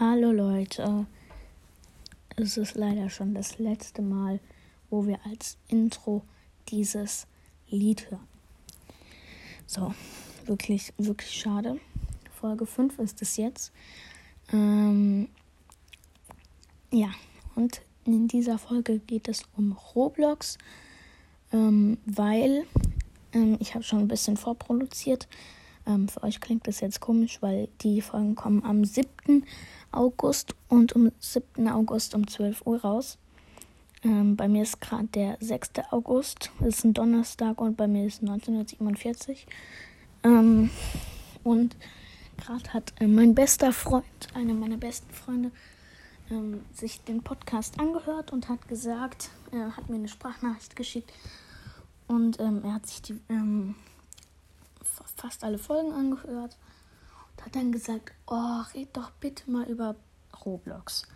Hallo Leute, es ist leider schon das letzte Mal, wo wir als Intro dieses Lied hören. So, wirklich, wirklich schade. Folge 5 ist es jetzt. Ähm, ja, und in dieser Folge geht es um Roblox, ähm, weil ähm, ich habe schon ein bisschen vorproduziert. Ähm, für euch klingt das jetzt komisch, weil die Folgen kommen am 7. August und um 7. August um 12 Uhr raus. Ähm, bei mir ist gerade der 6. August, das ist ein Donnerstag und bei mir ist 1947. Ähm, und gerade hat äh, mein bester Freund, einer meiner besten Freunde, ähm, sich den Podcast angehört und hat gesagt, er hat mir eine Sprachnachricht geschickt und ähm, er hat sich die ähm, fast alle Folgen angehört und hat dann gesagt, oh, red doch bitte mal über Roblox.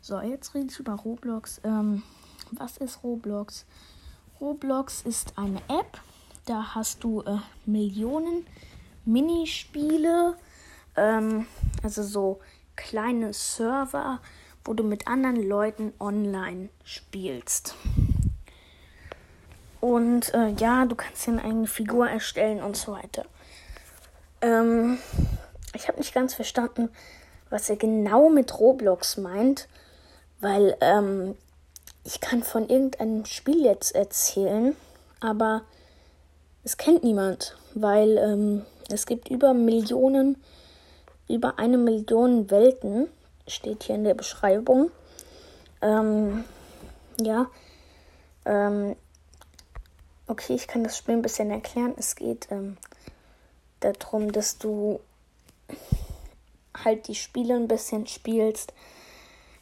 So, jetzt rede ich über Roblox. Ähm, was ist Roblox? Roblox ist eine App, da hast du äh, Millionen Minispiele, ähm, also so kleine Server, wo du mit anderen Leuten online spielst. Und äh, ja, du kannst dir eine eigene Figur erstellen und so weiter. Ähm, ich habe nicht ganz verstanden, was er genau mit Roblox meint, weil ähm, ich kann von irgendeinem Spiel jetzt erzählen, aber es kennt niemand, weil ähm, es gibt über Millionen, über eine Million Welten, steht hier in der Beschreibung. Ähm, ja, ähm, okay, ich kann das Spiel ein bisschen erklären. Es geht ähm, darum, dass du halt die Spiele ein bisschen spielst.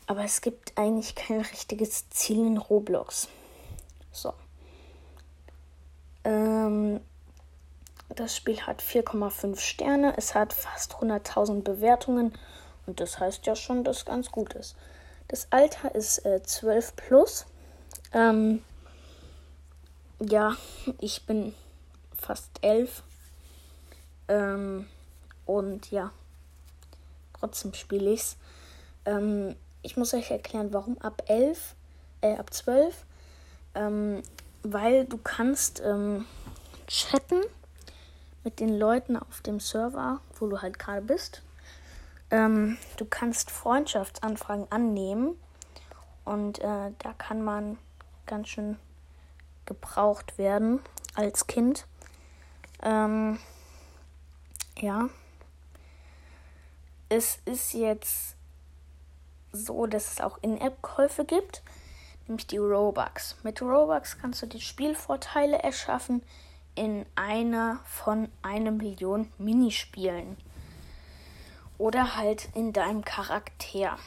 Aber es gibt eigentlich kein richtiges Ziel in Roblox. So. Ähm, das Spiel hat 4,5 Sterne. Es hat fast 100.000 Bewertungen. Und das heißt ja schon, dass es ganz gut ist. Das Alter ist äh, 12 plus. Ähm, ja, ich bin fast 11. Ähm, und ja, trotzdem spiele ich es. Ähm, ich muss euch erklären, warum ab 11, äh, ab 12. Ähm, weil du kannst ähm, chatten mit den Leuten auf dem Server, wo du halt gerade bist. Ähm, du kannst Freundschaftsanfragen annehmen und äh, da kann man ganz schön gebraucht werden als Kind. Ähm, ja. Es ist jetzt so, dass es auch In-App-Käufe gibt, nämlich die Robux. Mit Robux kannst du die Spielvorteile erschaffen in einer von einer Million Minispielen. Oder halt in deinem Charakter.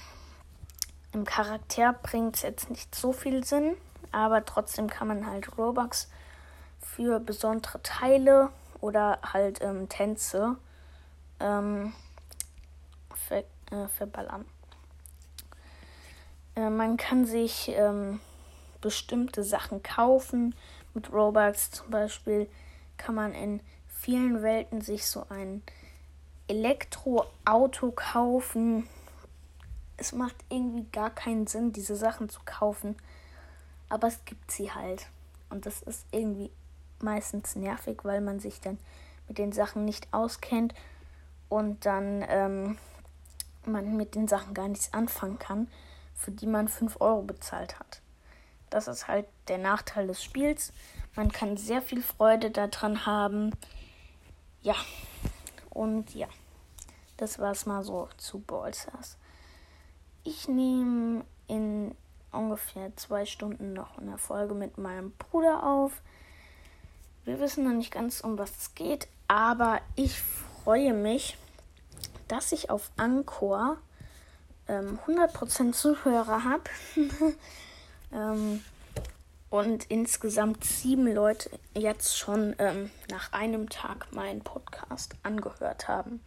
Im Charakter bringt es jetzt nicht so viel Sinn, aber trotzdem kann man halt Robux für besondere Teile oder halt ähm, Tänze ähm, ver, äh, verballern. Äh, man kann sich ähm, bestimmte Sachen kaufen. Mit Robux zum Beispiel kann man in vielen Welten sich so ein Elektroauto kaufen. Es macht irgendwie gar keinen Sinn, diese Sachen zu kaufen. Aber es gibt sie halt. Und das ist irgendwie meistens nervig, weil man sich dann mit den Sachen nicht auskennt und dann ähm, man mit den Sachen gar nichts anfangen kann, für die man 5 Euro bezahlt hat. Das ist halt der Nachteil des Spiels. Man kann sehr viel Freude daran haben. Ja, und ja, das war es mal so zu Ballstars. Ich nehme in ungefähr zwei Stunden noch eine Folge mit meinem Bruder auf. Wir wissen noch nicht ganz, um was es geht, aber ich freue mich, dass ich auf Anchor ähm, 100% Zuhörer habe. ähm, und insgesamt sieben Leute jetzt schon ähm, nach einem Tag meinen Podcast angehört haben.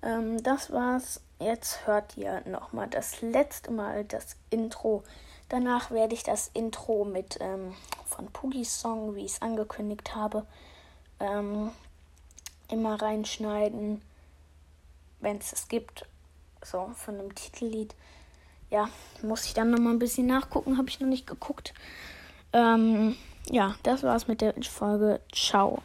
Ähm, das war's. Jetzt hört ihr nochmal das letzte Mal das Intro Danach werde ich das Intro mit ähm, von Pugis Song, wie ich es angekündigt habe, ähm, immer reinschneiden, wenn es es gibt. So, von dem Titellied. Ja, muss ich dann nochmal ein bisschen nachgucken, habe ich noch nicht geguckt. Ähm, ja, das war's mit der Folge. Ciao.